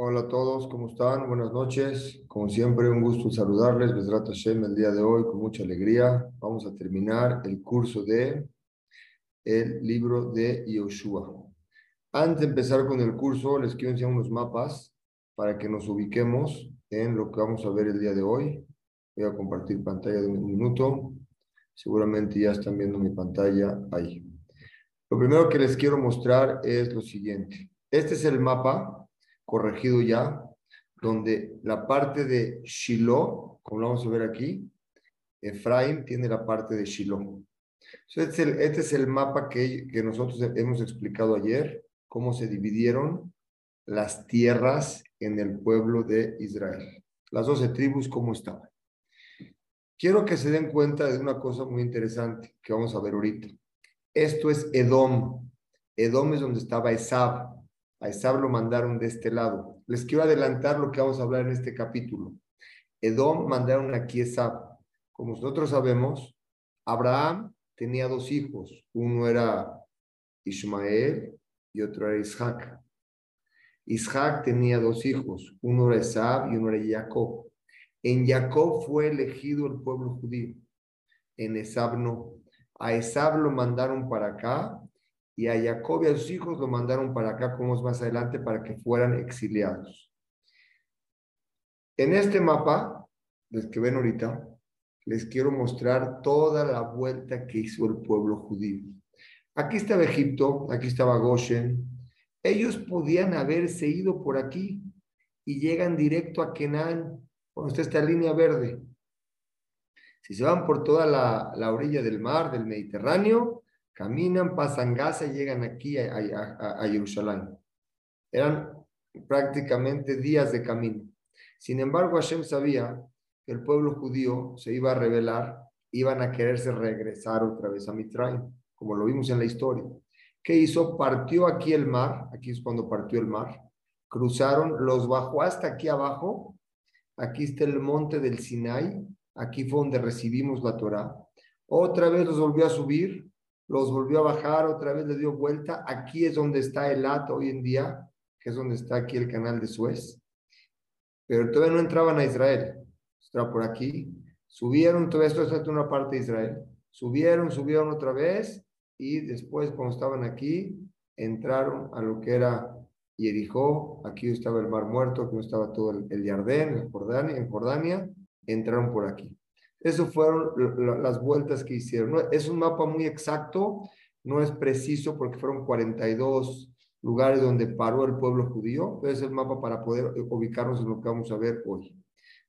Hola a todos, ¿cómo están? Buenas noches. Como siempre, un gusto saludarles. Besrat Hashem el día de hoy con mucha alegría. Vamos a terminar el curso de el libro de Yoshua. Antes de empezar con el curso, les quiero enseñar unos mapas para que nos ubiquemos en lo que vamos a ver el día de hoy. Voy a compartir pantalla de un minuto. Seguramente ya están viendo mi pantalla ahí. Lo primero que les quiero mostrar es lo siguiente. Este es el mapa corregido ya, donde la parte de Shiloh, como lo vamos a ver aquí, Efraín tiene la parte de Shiloh. Este es el, este es el mapa que, que nosotros hemos explicado ayer, cómo se dividieron las tierras en el pueblo de Israel. Las doce tribus, cómo estaban. Quiero que se den cuenta de una cosa muy interesante que vamos a ver ahorita. Esto es Edom. Edom es donde estaba Esab. A Esab lo mandaron de este lado. Les quiero adelantar lo que vamos a hablar en este capítulo. Edom mandaron aquí Esab. Como nosotros sabemos, Abraham tenía dos hijos. Uno era Ismael y otro era Isaac. Isaac tenía dos hijos. Uno era Esab y uno era Jacob. En Jacob fue elegido el pueblo judío. En Esab no. A Esab lo mandaron para acá y a Jacob y a sus hijos lo mandaron para acá, como es más adelante, para que fueran exiliados. En este mapa, los que ven ahorita, les quiero mostrar toda la vuelta que hizo el pueblo judío. Aquí estaba Egipto, aquí estaba Goshen. Ellos podían haberse ido por aquí y llegan directo a Kenan, cuando está esta línea verde. Si se van por toda la orilla del mar, del Mediterráneo, Caminan, pasan Gaza y llegan aquí a, a, Jerusalén. Eran prácticamente días de camino. Sin embargo, Hashem sabía que el pueblo judío se iba a rebelar, iban a quererse regresar otra vez a Mitraim, como lo vimos en la historia. ¿Qué hizo? Partió aquí el mar, aquí es cuando partió el mar, cruzaron, los bajó hasta aquí abajo, aquí está el monte del Sinai, aquí fue donde recibimos la Torah. Otra vez los volvió a subir, los volvió a bajar, otra vez le dio vuelta. Aquí es donde está el At hoy en día, que es donde está aquí el canal de Suez. Pero todavía no entraban a Israel. Está por aquí. Subieron, todo esto es una parte de Israel. Subieron, subieron otra vez y después cuando estaban aquí, entraron a lo que era Jericó. Aquí estaba el Mar Muerto, aquí estaba todo el, el Jordania, en Jordania. Entraron por aquí. Esas fueron las vueltas que hicieron. Es un mapa muy exacto, no es preciso porque fueron 42 lugares donde paró el pueblo judío, pero es el mapa para poder ubicarnos en lo que vamos a ver hoy.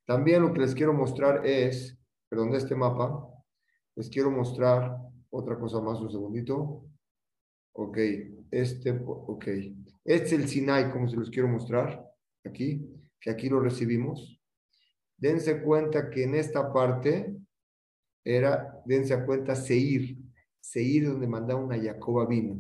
También lo que les quiero mostrar es, perdón, de este mapa, les quiero mostrar otra cosa más, un segundito. Ok, este, ok. Este es el Sinai, como se los quiero mostrar, aquí, que aquí lo recibimos. Dense cuenta que en esta parte era, dense cuenta, Seir. Seir donde mandaron a Jacob vino.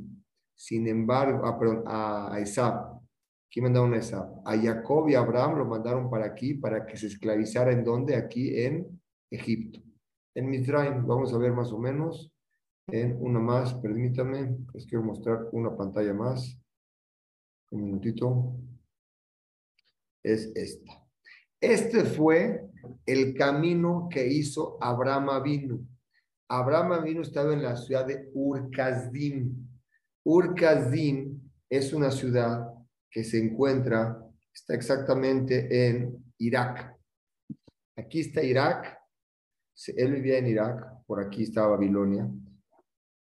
Sin embargo, ah, perdón, a, a Esab. Aquí mandaron a Esab. A Jacob y a Abraham lo mandaron para aquí, para que se esclavizara en donde? Aquí en Egipto. En Mizraim, vamos a ver más o menos. En una más, permítame, les quiero mostrar una pantalla más. Un minutito. Es esta. Este fue el camino que hizo Abraham vino. Abraham vino estaba en la ciudad de Urkazdim. Urkazdim es una ciudad que se encuentra, está exactamente en Irak. Aquí está Irak. Él vivía en Irak, por aquí estaba Babilonia.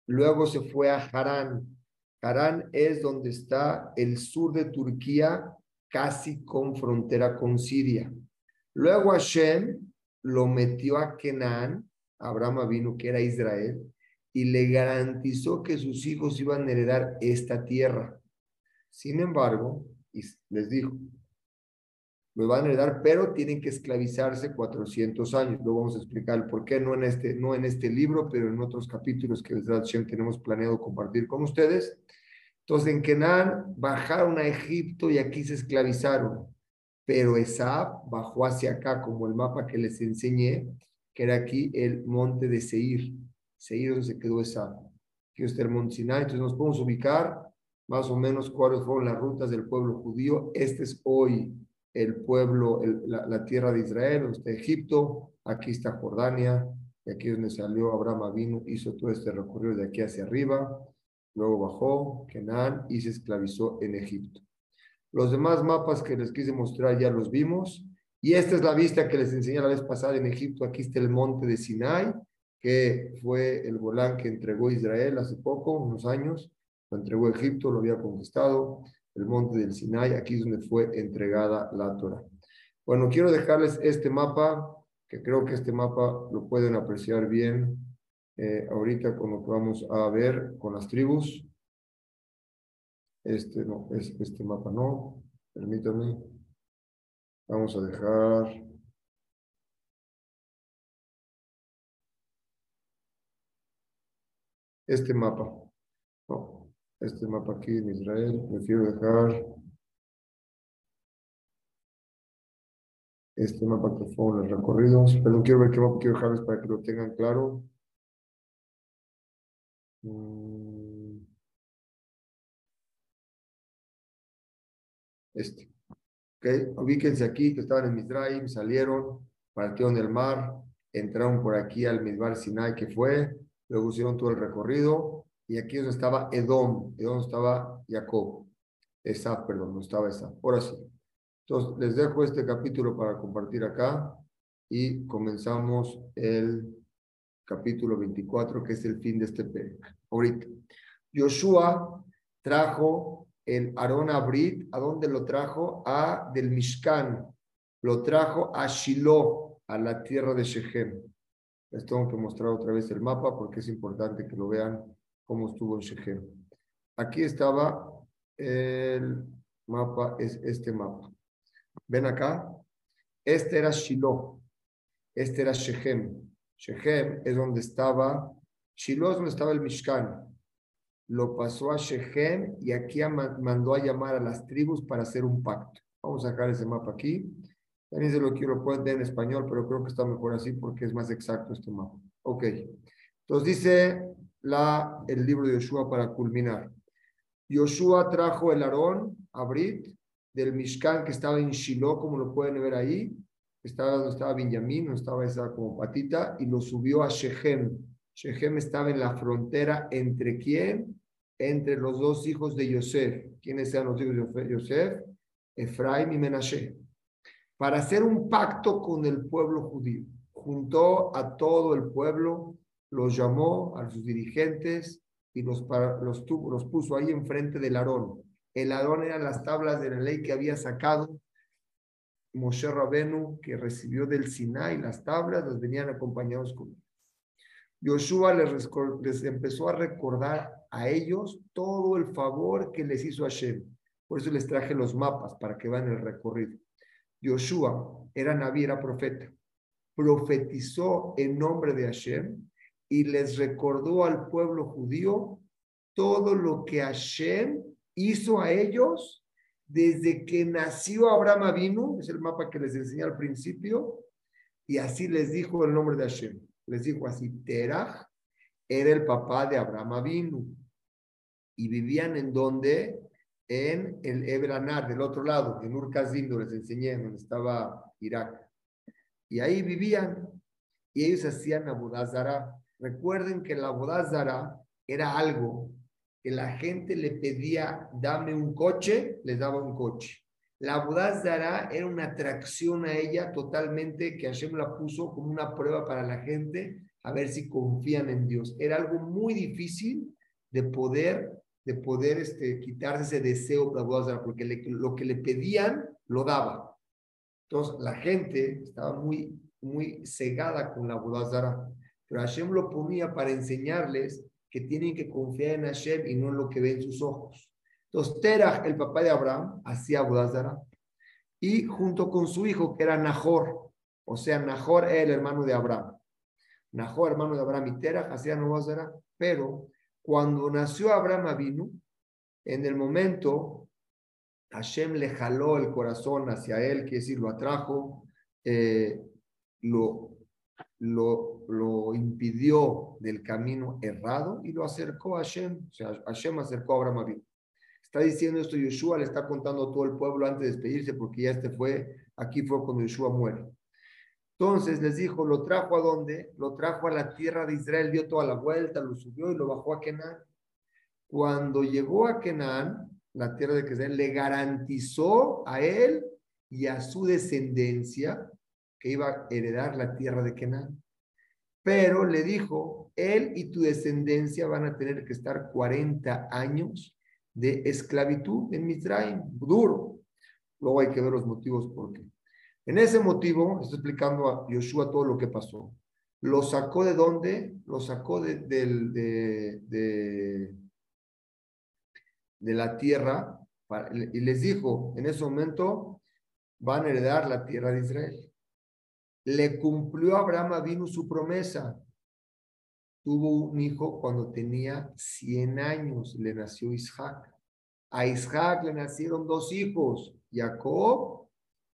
Luego se fue a Harán. Harán es donde está el sur de Turquía, casi con frontera con Siria. Luego Hashem lo metió a Kenan, Abraham vino que era Israel, y le garantizó que sus hijos iban a heredar esta tierra. Sin embargo, les dijo, lo van a heredar, pero tienen que esclavizarse 400 años. Luego vamos a explicar por qué, no en este, no en este libro, pero en otros capítulos que Hashem tenemos planeado compartir con ustedes. Entonces, en Kenan bajaron a Egipto y aquí se esclavizaron pero Esab bajó hacia acá, como el mapa que les enseñé, que era aquí el monte de Seir. Seir donde se quedó Esab. Aquí está el monte Sinai, entonces nos podemos ubicar más o menos cuáles fueron las rutas del pueblo judío. Este es hoy el pueblo, la, tierra de Israel, está Egipto, aquí está Jordania, y aquí es donde salió Abraham vino, hizo todo este recorrido de aquí hacia arriba, luego bajó Kenan y se esclavizó en Egipto. Los demás mapas que les quise mostrar ya los vimos, y esta es la vista que les enseñé la vez pasada en Egipto. Aquí está el monte de Sinai, que fue el volán que entregó Israel hace poco, unos años, lo entregó Egipto, lo había conquistado el monte del Sinai, aquí es donde fue entregada la Torah. Bueno, quiero dejarles este mapa, que creo que este mapa lo pueden apreciar bien eh, ahorita con lo que vamos a ver con las tribus. Este no, es, este mapa no, permítanme. Vamos a dejar este mapa. No, este mapa aquí en Israel. Prefiero dejar este mapa que fueron los recorridos. Pero quiero ver qué mapa quiero dejarles para que lo tengan claro. Mm. Este. Okay. Ubíquense aquí que estaban en Misraim, salieron, partieron del mar, entraron por aquí al Midbar Sinai que fue, luego hicieron todo el recorrido y aquí donde estaba Edom, Edom estaba Jacob, Esaf, perdón, no estaba Esaf. Ahora sí. Entonces, les dejo este capítulo para compartir acá y comenzamos el capítulo 24, que es el fin de este periodo. Ahorita. Joshua trajo el Aarón Abrit, ¿a dónde lo trajo? A del Mishkan. Lo trajo a Shiloh, a la tierra de Shechem. Les tengo que mostrar otra vez el mapa porque es importante que lo vean cómo estuvo en Shechem. Aquí estaba el mapa, es este mapa. ¿Ven acá? Este era Shiloh, este era Shechem. Shechem es donde estaba, Shiloh es donde estaba el Mishkan. Lo pasó a Shechem y aquí mandó a llamar a las tribus para hacer un pacto. Vamos a sacar ese mapa aquí. También se lo quiero poner en español, pero creo que está mejor así porque es más exacto este mapa. Ok. Entonces dice el libro de Yoshua para culminar. Yoshua trajo el Aarón, Abrit, del Mishkan que estaba en Shiloh, como lo pueden ver ahí, estaba donde estaba Benjamín, donde estaba esa como patita, y lo subió a Shechem. Shechem estaba en la frontera entre quién? Entre los dos hijos de Yosef. ¿Quiénes eran los hijos de Yosef? Efraim y Menashe. Para hacer un pacto con el pueblo judío. Juntó a todo el pueblo los llamó a sus dirigentes y los, los, los puso ahí enfrente del Aarón. El Aarón eran las tablas de la ley que había sacado Moshe Rabenu, que recibió del Sinai las tablas, las venían acompañados con Yoshua les, empezó a recordar a ellos todo el favor que les hizo Hashem. Por eso les traje los mapas para que vean el recorrido. Yoshua era Naví, era profeta. Profetizó en nombre de Hashem y les recordó al pueblo judío todo lo que Hashem hizo a ellos desde que nació Abraham Avinu, es el mapa que les enseñé al principio, y así les dijo el nombre de Hashem. Les dijo así, Terach era el papá de Abraham Avinu. Y vivían en donde? En el Ebranar, del otro lado, en Urkazindu, les enseñé, donde estaba Irak. Y ahí vivían. Y ellos hacían Abudazara. Recuerden que la bodázara era algo que la gente le pedía, dame un coche, les daba un coche. La bodázara era una atracción a ella totalmente que Hashem la puso como una prueba para la gente a ver si confían en Dios. Era algo muy difícil de poder, de poder este, quitarse ese deseo de la bodázara, porque lo que le pedían lo daba. Entonces la gente estaba muy, muy cegada con la bodázara. Pero Hashem lo ponía para enseñarles que tienen que confiar en Hashem y no en lo que ven sus ojos. Entonces, Terach, el papá de Abraham, hacía Budazara y junto con su hijo, que era Nahor, o sea, Nahor era el hermano de Abraham. Nahor, hermano de Abraham, y Terach hacían Budazara, pero cuando nació Abraham vino, en el momento, Hashem le jaló el corazón hacia él, quiere decir, lo atrajo, eh, lo lo, lo impidió del camino errado y lo acercó a Hashem. O sea, Hashem acercó a Abraham Está diciendo esto Yeshua, le está contando a todo el pueblo antes de despedirse, porque ya este fue, aquí fue cuando Yeshua muere. Entonces les dijo, lo trajo a dónde? Lo trajo a la tierra de Israel, dio toda la vuelta, lo subió y lo bajó a Kenan. Cuando llegó a Kenan, la tierra de Kenan, le garantizó a él y a su descendencia que iba a heredar la tierra de Kenan. Pero le dijo, él y tu descendencia van a tener que estar 40 años de esclavitud en Mizraim, duro. Luego hay que ver los motivos por qué. En ese motivo, estoy explicando a Yoshua todo lo que pasó. ¿Lo sacó de dónde? Lo sacó de, de, de, de la tierra y les dijo, en ese momento van a heredar la tierra de Israel. Le cumplió a Abraham vino su promesa. Tuvo un hijo cuando tenía 100 años, le nació Isaac. A Isaac le nacieron dos hijos, Jacob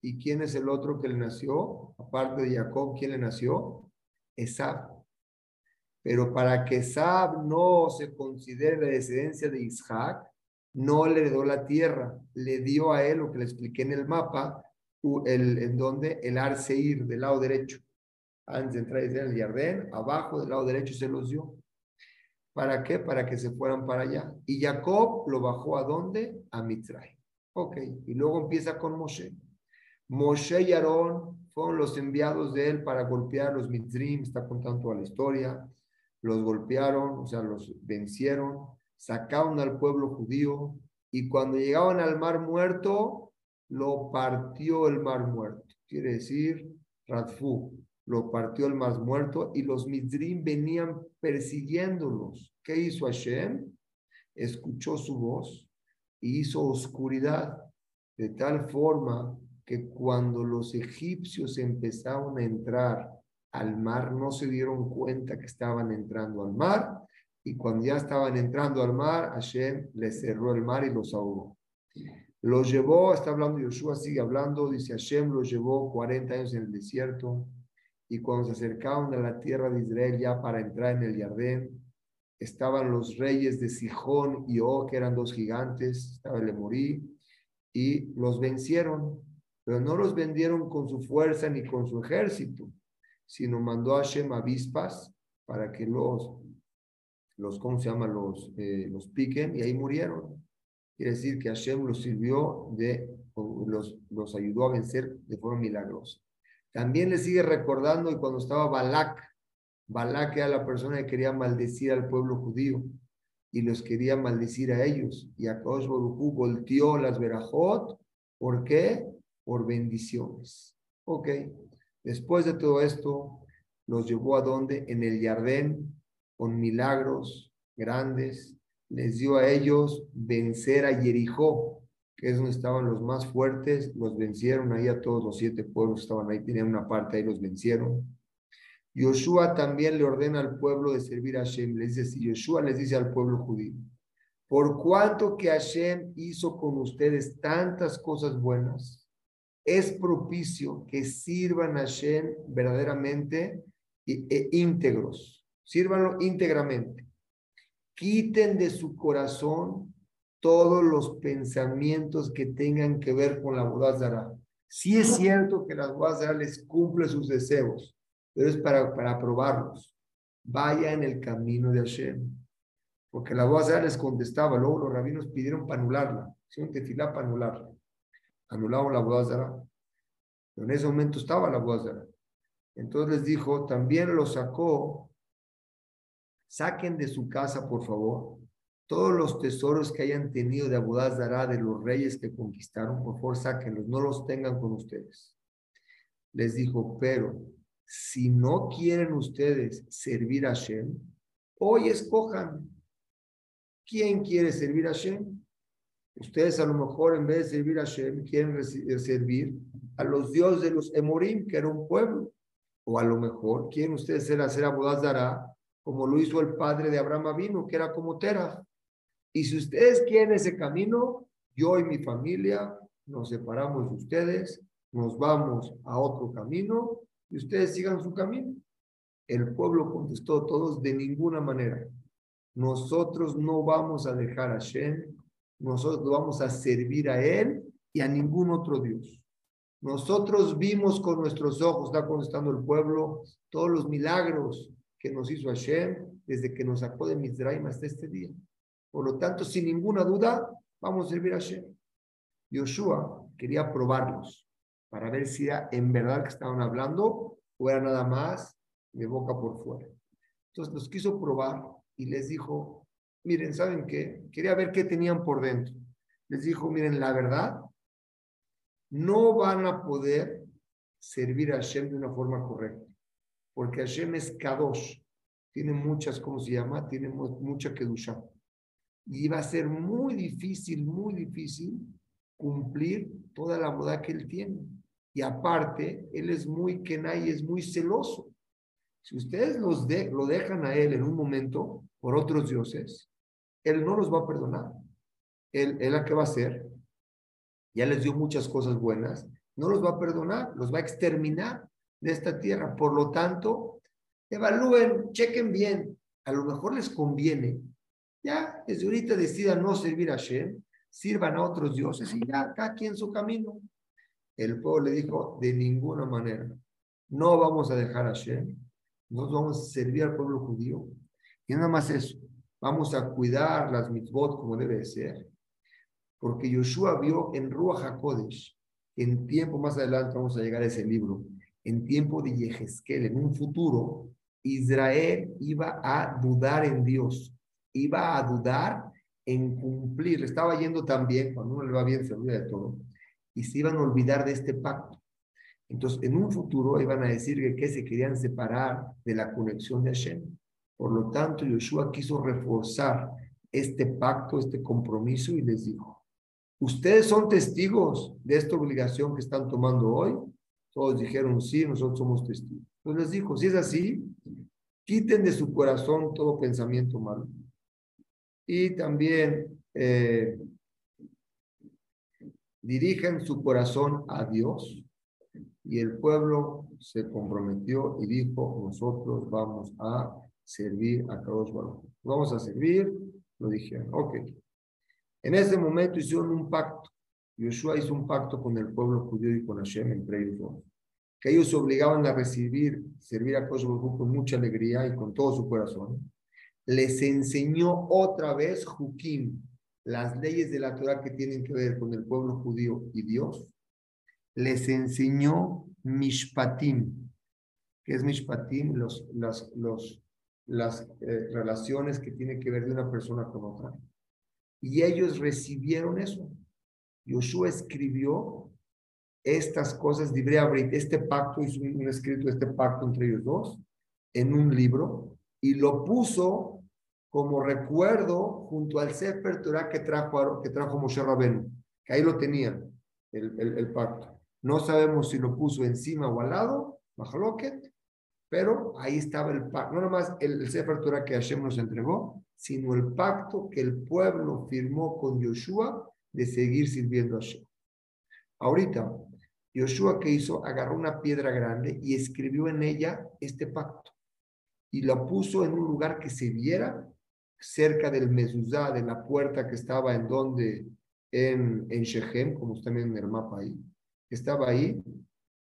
¿Y quién es el otro que le nació? Aparte de Jacob, ¿quién le nació? Esab. Pero para que Esab no se considere la descendencia de Isaac, no le heredó la tierra, le dio a él lo que le expliqué en el mapa, el, en donde el Arseir del lado derecho. Antes de entrar en el Jardín, abajo del lado derecho se los dio. ¿Para qué? Para que se fueran para allá. Y Jacob lo bajó a dónde? A Mitzray. Ok, y luego empieza con Moshe. Moshe y Aarón fueron los enviados de él para golpear los Mitzrim, está contando toda la historia. Los golpearon, o sea, los vencieron, sacaron al pueblo judío y cuando llegaban al mar muerto, lo partió el mar muerto. Quiere decir, Radfu, lo partió el mar muerto y los Mitzrim venían persiguiéndolos. ¿Qué hizo Hashem? Escuchó su voz y hizo oscuridad de tal forma que cuando los egipcios empezaron a entrar al mar, no se dieron cuenta que estaban entrando al mar, y cuando ya estaban entrando al mar, Hashem les cerró el mar y los ahogó. Los llevó, está hablando Yoshua, sigue hablando, dice Hashem los llevó 40 años en el desierto, y cuando se acercaron a la tierra de Israel ya para entrar en el Jardín, estaban los reyes de Sijón y Og, que eran dos gigantes, estaba el Emorí, y los vencieron pero no los vendieron con su fuerza ni con su ejército, sino mandó a Hashem avispas para que los, los ¿cómo se llama? Los, eh, los piquen y ahí murieron. Quiere decir que Hashem los sirvió de, los, los ayudó a vencer de forma milagrosa. También le sigue recordando y cuando estaba Balak, Balak era la persona que quería maldecir al pueblo judío y los quería maldecir a ellos. Y a Baruj volteó las verajot. ¿Por qué? por bendiciones. Ok, después de todo esto, los llevó a donde? En el Jardín, con milagros grandes. Les dio a ellos vencer a Jericó, que es donde estaban los más fuertes. Los vencieron ahí a todos los siete pueblos, estaban ahí, tenían una parte, ahí los vencieron. Yoshua también le ordena al pueblo de servir a Hashem. Les dice, Yoshua les dice al pueblo judío, por cuanto que Hashem hizo con ustedes tantas cosas buenas, es propicio que sirvan a Hashem verdaderamente e íntegros. Sírvanlo íntegramente. Quiten de su corazón todos los pensamientos que tengan que ver con la Bodazara. Sí es cierto que la Bodazara les cumple sus deseos, pero es para, para probarlos. Vaya en el camino de Hashem. Porque la Bodazara les contestaba, luego los rabinos pidieron para anularla, hicieron tefilá para anularla anularon la boda Pero en ese momento estaba la boda Entonces les dijo, también lo sacó, saquen de su casa, por favor, todos los tesoros que hayan tenido de Abudazara, de los reyes que conquistaron, por favor, sáquenlos, no los tengan con ustedes. Les dijo, pero si no quieren ustedes servir a Shem, hoy escojan. ¿Quién quiere servir a Shem? Ustedes a lo mejor en vez de servir a Shem quieren eh, servir a los dioses de los Emorim, que era un pueblo. O a lo mejor quieren ustedes ser, hacer Abodazara, como lo hizo el padre de Abraham Avino, que era como Tera. Y si ustedes quieren ese camino, yo y mi familia nos separamos de ustedes, nos vamos a otro camino y ustedes sigan su camino. El pueblo contestó todos de ninguna manera. Nosotros no vamos a dejar a Shem nosotros vamos a servir a Él y a ningún otro Dios. Nosotros vimos con nuestros ojos, está contestando el pueblo, todos los milagros que nos hizo Hashem desde que nos sacó de Mizraim hasta este día. Por lo tanto, sin ninguna duda, vamos a servir a Hashem. Yoshua quería probarlos para ver si era en verdad que estaban hablando o era nada más de boca por fuera. Entonces los quiso probar y les dijo, miren, ¿saben qué? Quería ver qué tenían por dentro. Les dijo, miren, la verdad, no van a poder servir a Hashem de una forma correcta, porque Hashem es Kadosh, tiene muchas, ¿cómo se llama? Tiene mucha Kedusha. Y va a ser muy difícil, muy difícil cumplir toda la moda que él tiene. Y aparte, él es muy kenai, es muy celoso. Si ustedes los de, lo dejan a él en un momento por otros dioses, él no los va a perdonar. Él, él a qué va a hacer? Ya les dio muchas cosas buenas, no los va a perdonar, los va a exterminar de esta tierra. Por lo tanto, evalúen, chequen bien. A lo mejor les conviene. Ya, desde ahorita decidan no servir a Shem, sirvan a otros dioses y ya, cada quien su camino. El pueblo le dijo, de ninguna manera, no vamos a dejar a Shem, nos vamos a servir al pueblo judío. Y nada más eso, vamos a cuidar las mitzvot como debe ser. Porque Yoshua vio en Ruach HaKodesh, en tiempo más adelante vamos a llegar a ese libro, en tiempo de Yehezkel, en un futuro, Israel iba a dudar en Dios, iba a dudar en cumplir. Estaba yendo también, cuando uno le va bien se olvida de todo, y se iban a olvidar de este pacto. Entonces, en un futuro iban a decir que, que se querían separar de la conexión de Hashem. Por lo tanto, Yoshua quiso reforzar este pacto, este compromiso y les dijo, ustedes son testigos de esta obligación que están tomando hoy. Todos dijeron, sí, nosotros somos testigos. Entonces les dijo, si es así, quiten de su corazón todo pensamiento malo y también eh, dirigen su corazón a Dios. Y el pueblo se comprometió y dijo, nosotros vamos a servir a Kadosh. Vamos a servir, lo dijeron, ok. En ese momento hicieron un pacto. Yoshua hizo un pacto con el pueblo judío y con Hashem, entre ellos Que ellos se obligaban a recibir, servir a Kadosh con mucha alegría y con todo su corazón les enseñó otra vez Jukim, las leyes de la Torah que tienen que ver con el pueblo judío y Dios. Les enseñó Mishpatim. ¿Qué es Mishpatim? Los, las, los, las eh, relaciones que tienen que ver de una persona con otra. Y ellos recibieron eso. Yoshua escribió estas cosas, este pacto, hizo un escrito, este pacto entre ellos dos, en un libro, y lo puso como recuerdo junto al Sefer Torah que trajo, que trajo Moshe Rabenu, que ahí lo tenían, el, el, pacto. No sabemos si lo puso encima o al lado, Mahaloket, pero ahí estaba el pacto. No nomás el, el Sefer Torah que Hashem nos entregó, sino el pacto que el pueblo firmó con Yoshua de seguir sirviendo a Hashem. Ahorita, Yoshua que hizo, agarró una piedra grande y escribió en ella este pacto. Y lo puso en un lugar que se viera cerca del mezuzá, de la puerta que estaba en donde, en, en Shechem, como viendo en el mapa ahí, estaba ahí,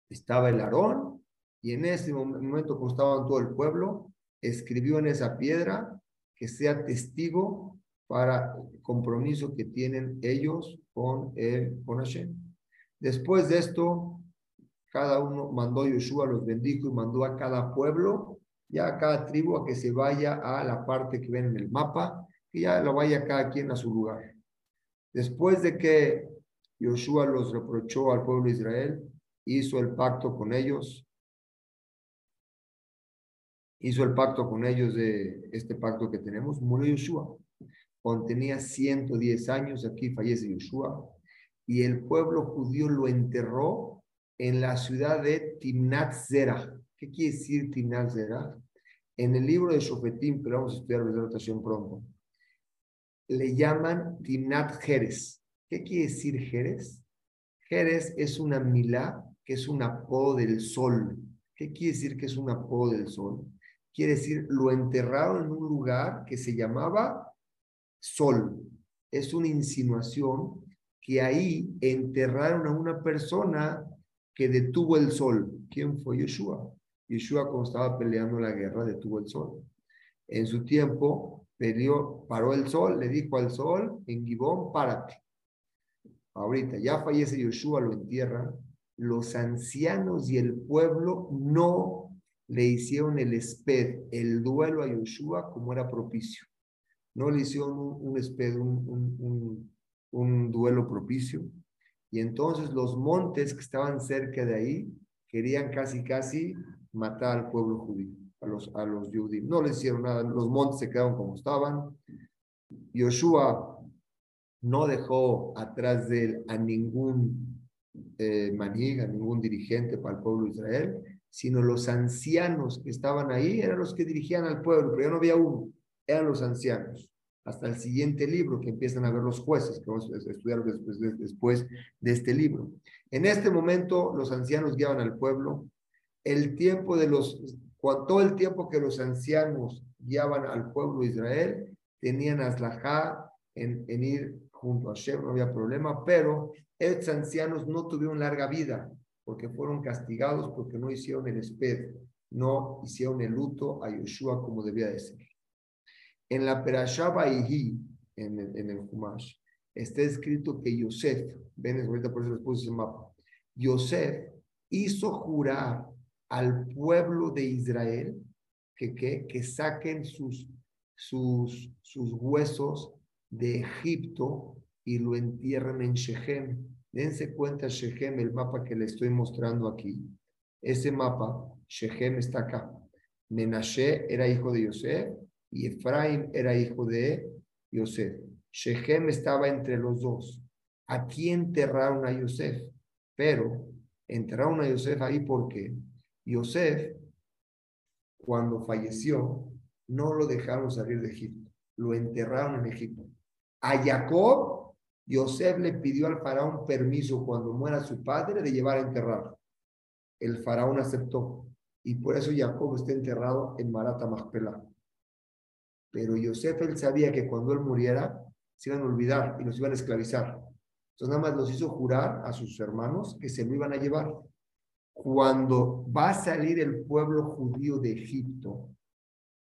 estaba el Aarón, y en ese momento, como estaba todo el pueblo, escribió en esa piedra que sea testigo para el compromiso que tienen ellos con, el, con Hashem. Después de esto, cada uno mandó Yoshua, los bendijo y mandó a cada pueblo ya cada tribu a que se vaya a la parte que ven en el mapa, que ya lo vaya cada quien a su lugar. Después de que Josué los reprochó al pueblo de Israel, hizo el pacto con ellos, hizo el pacto con ellos de este pacto que tenemos, murió Josué. Cuando tenía 110 años, aquí fallece Josué, y el pueblo judío lo enterró en la ciudad de Timnat Zera. ¿Qué quiere decir Zera? En el libro de Shofetim, que lo vamos a estudiar la rotación pronto, le llaman Timnat Jerez. ¿Qué quiere decir Jerez? Jerez es una milá, que es un apodo del sol. ¿Qué quiere decir que es un apodo del sol? Quiere decir, lo enterraron en un lugar que se llamaba Sol. es una insinuación que ahí enterraron a una persona que detuvo el sol. ¿Quién fue Yeshua? Yeshua cuando estaba peleando la guerra detuvo el sol. En su tiempo paró el sol, le dijo al sol en Gibón, párate. Ahorita ya fallece Yeshua, lo entierra. Los ancianos y el pueblo no le hicieron el esped, el duelo a Yeshua como era propicio. No le hicieron un, esped, un, un duelo propicio. Y entonces los montes que estaban cerca de ahí querían casi, casi matar al pueblo judío, a los, a los judíos. No le hicieron nada, los montes se quedaron como estaban. Yoshua no dejó atrás de él a ningún eh, a ningún dirigente para el pueblo de Israel, sino los ancianos que estaban ahí eran los que dirigían al pueblo, pero ya no había uno, eran los ancianos hasta el siguiente libro que empiezan a ver los jueces, que vamos a estudiar después de, después de este libro. En este momento los ancianos guiaban al pueblo. El tiempo de los, todo el tiempo que los ancianos guiaban al pueblo de Israel, tenían aslajá en, en ir junto a Shem, no había problema, pero estos ancianos no tuvieron larga vida porque fueron castigados porque no hicieron el esped, no hicieron el luto a Yeshua como debía de ser. En la Perashá en en el Humash, está escrito que Yosef, ven, ahorita por eso les puse ese mapa, Yosef hizo jurar al pueblo de Israel que, que, que saquen sus, sus, sus huesos de Egipto y lo entierren en Shechem. Dense cuenta Shechem, el mapa que le estoy mostrando aquí. Ese mapa, Shechem está acá. Menashe era hijo de Yosef y Efraín era hijo de Yosef. Shechem estaba entre los dos. Aquí enterraron a Yosef, pero enterraron a Yosef ahí porque Yosef, cuando falleció, no lo dejaron salir de Egipto, lo enterraron en Egipto. A Jacob, Yosef le pidió al faraón permiso cuando muera su padre de llevar a enterrarlo. El faraón aceptó y por eso Jacob está enterrado en Marata Magpelá. Pero Yosef él sabía que cuando él muriera se iban a olvidar y los iban a esclavizar. Entonces nada más los hizo jurar a sus hermanos que se lo iban a llevar. Cuando va a salir el pueblo judío de Egipto,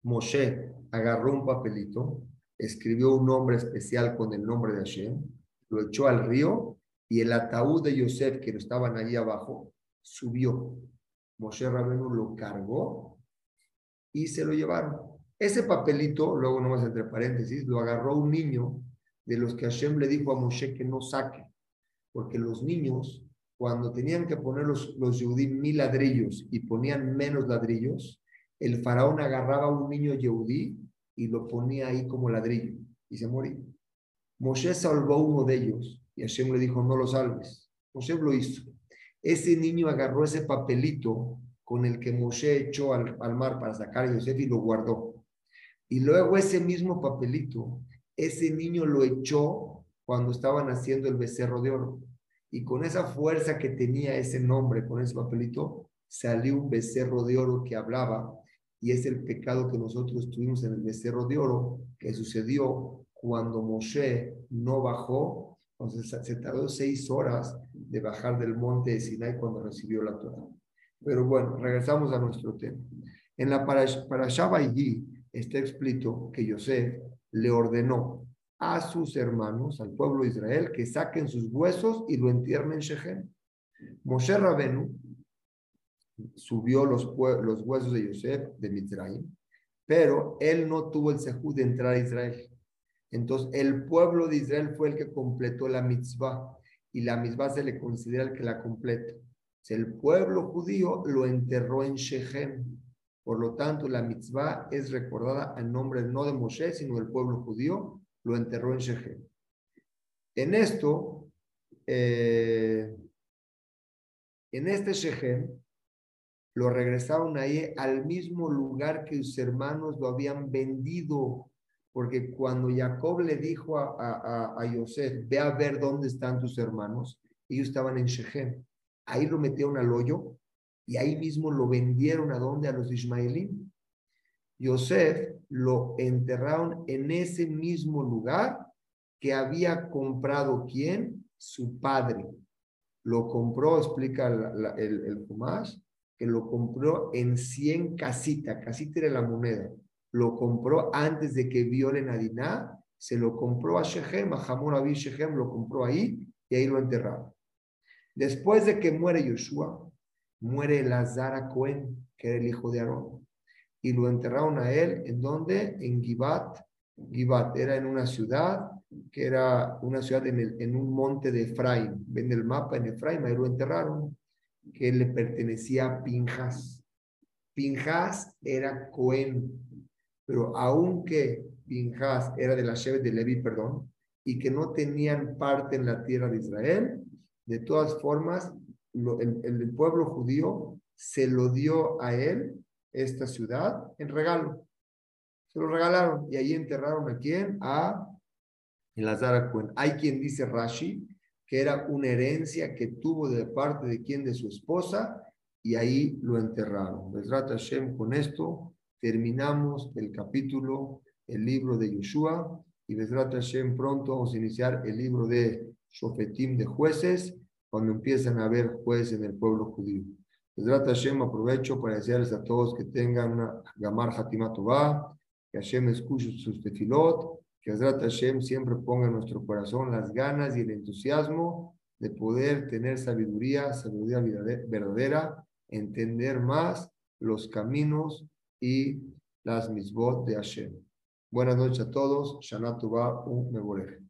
Moshe agarró un papelito, escribió un nombre especial con el nombre de Hashem, lo echó al río y el ataúd de Yosef que estaban allí abajo subió. Moshe Rabenu lo cargó y se lo llevaron. Ese papelito, luego nomás entre paréntesis, lo agarró un niño de los que Hashem le dijo a Moshe que no saque, porque los niños, cuando tenían que poner los, los mil ladrillos y ponían menos ladrillos, el faraón agarraba a un niño yehudí y lo ponía ahí como ladrillo y se moría. Moshe salvó uno de ellos y Hashem le dijo, no lo salves. Moshe lo hizo. Ese niño agarró ese papelito con el que Moshe echó al, al mar para sacar a Yosef y lo guardó. Y luego ese mismo papelito, ese niño lo echó cuando estaban haciendo el becerro de oro. Y con esa fuerza que tenía ese nombre, con ese papelito, salió un becerro de oro que hablaba. Y es el pecado que nosotros tuvimos en el becerro de oro, que sucedió cuando Moshe no bajó. Entonces se tardó seis horas de bajar del monte de Sinai cuando recibió la Torah. Pero bueno, regresamos a nuestro tema. En la para, para está explícito que Yosef le ordenó a sus hermanos, al pueblo de Israel, que saquen sus huesos y lo entierren en Shechem. Moshe Rabenu subió los, huesos de Yosef de Mitzrayim, pero él no tuvo el sehú de entrar a Israel. Entonces, el pueblo de Israel fue el que completó la mitzvah y la mitzvah se le considera el que la completa. El pueblo judío lo enterró en Shechem por lo tanto, la mitzvah es recordada en nombre no de Moshe, sino del pueblo judío, lo enterró en Shechem. En esto, eh, en este Shechem, lo regresaron ahí al mismo lugar que sus hermanos lo habían vendido, porque cuando Jacob le dijo a, a, a Yosef, ve a ver dónde están tus hermanos, ellos estaban en Shechem. Ahí lo metieron al hoyo y ahí mismo lo vendieron a dónde? A los ismaelíes. Yosef lo enterraron en ese mismo lugar que había comprado quién? Su padre. Lo compró, explica el, el que lo compró en 100 casitas, casita era la moneda. Lo compró antes de que violen a Diná, se lo compró a Shechem, a Hamor Abi Shechem, lo compró ahí y ahí lo enterraron. Después de que muere Yoshua, muere Lazara Cohen, que era el hijo de Aarón, y lo enterraron a él, ¿en dónde? En Givat. Givat era en una ciudad, que era una ciudad en, el, en un monte de Efraín. Ven el mapa en Efraín, ahí lo enterraron, que le pertenecía a Pinjas. Pinjas era Cohen, pero aunque Pinjas era de la Shevet de Levi, perdón, y que no tenían parte en la tierra de Israel, de todas formas, el, pueblo judío se lo dio a él, esta ciudad, en regalo. Se lo regalaron y ahí enterraron a quién? A Elazar Cohen. Hay quien dice Rashi que era una herencia que tuvo de parte de quién? De su esposa y ahí lo enterraron. Besrat Hashem, con esto terminamos el capítulo, el libro de Yeshua y Besrat Hashem pronto vamos a iniciar el libro de Shofetim de jueces cuando empiezan a haber jueces en el pueblo judío. Besrat Hashem aprovecho para desearles a todos que tengan una Gamar Hatimatová, que Hashem escuche sus tefilot, que Besrat Hashem siempre ponga en nuestro corazón las ganas y el entusiasmo de poder tener sabiduría, sabiduría verdadera, entender más los caminos y las misbot de Hashem. Buenas noches a todos. Shana un un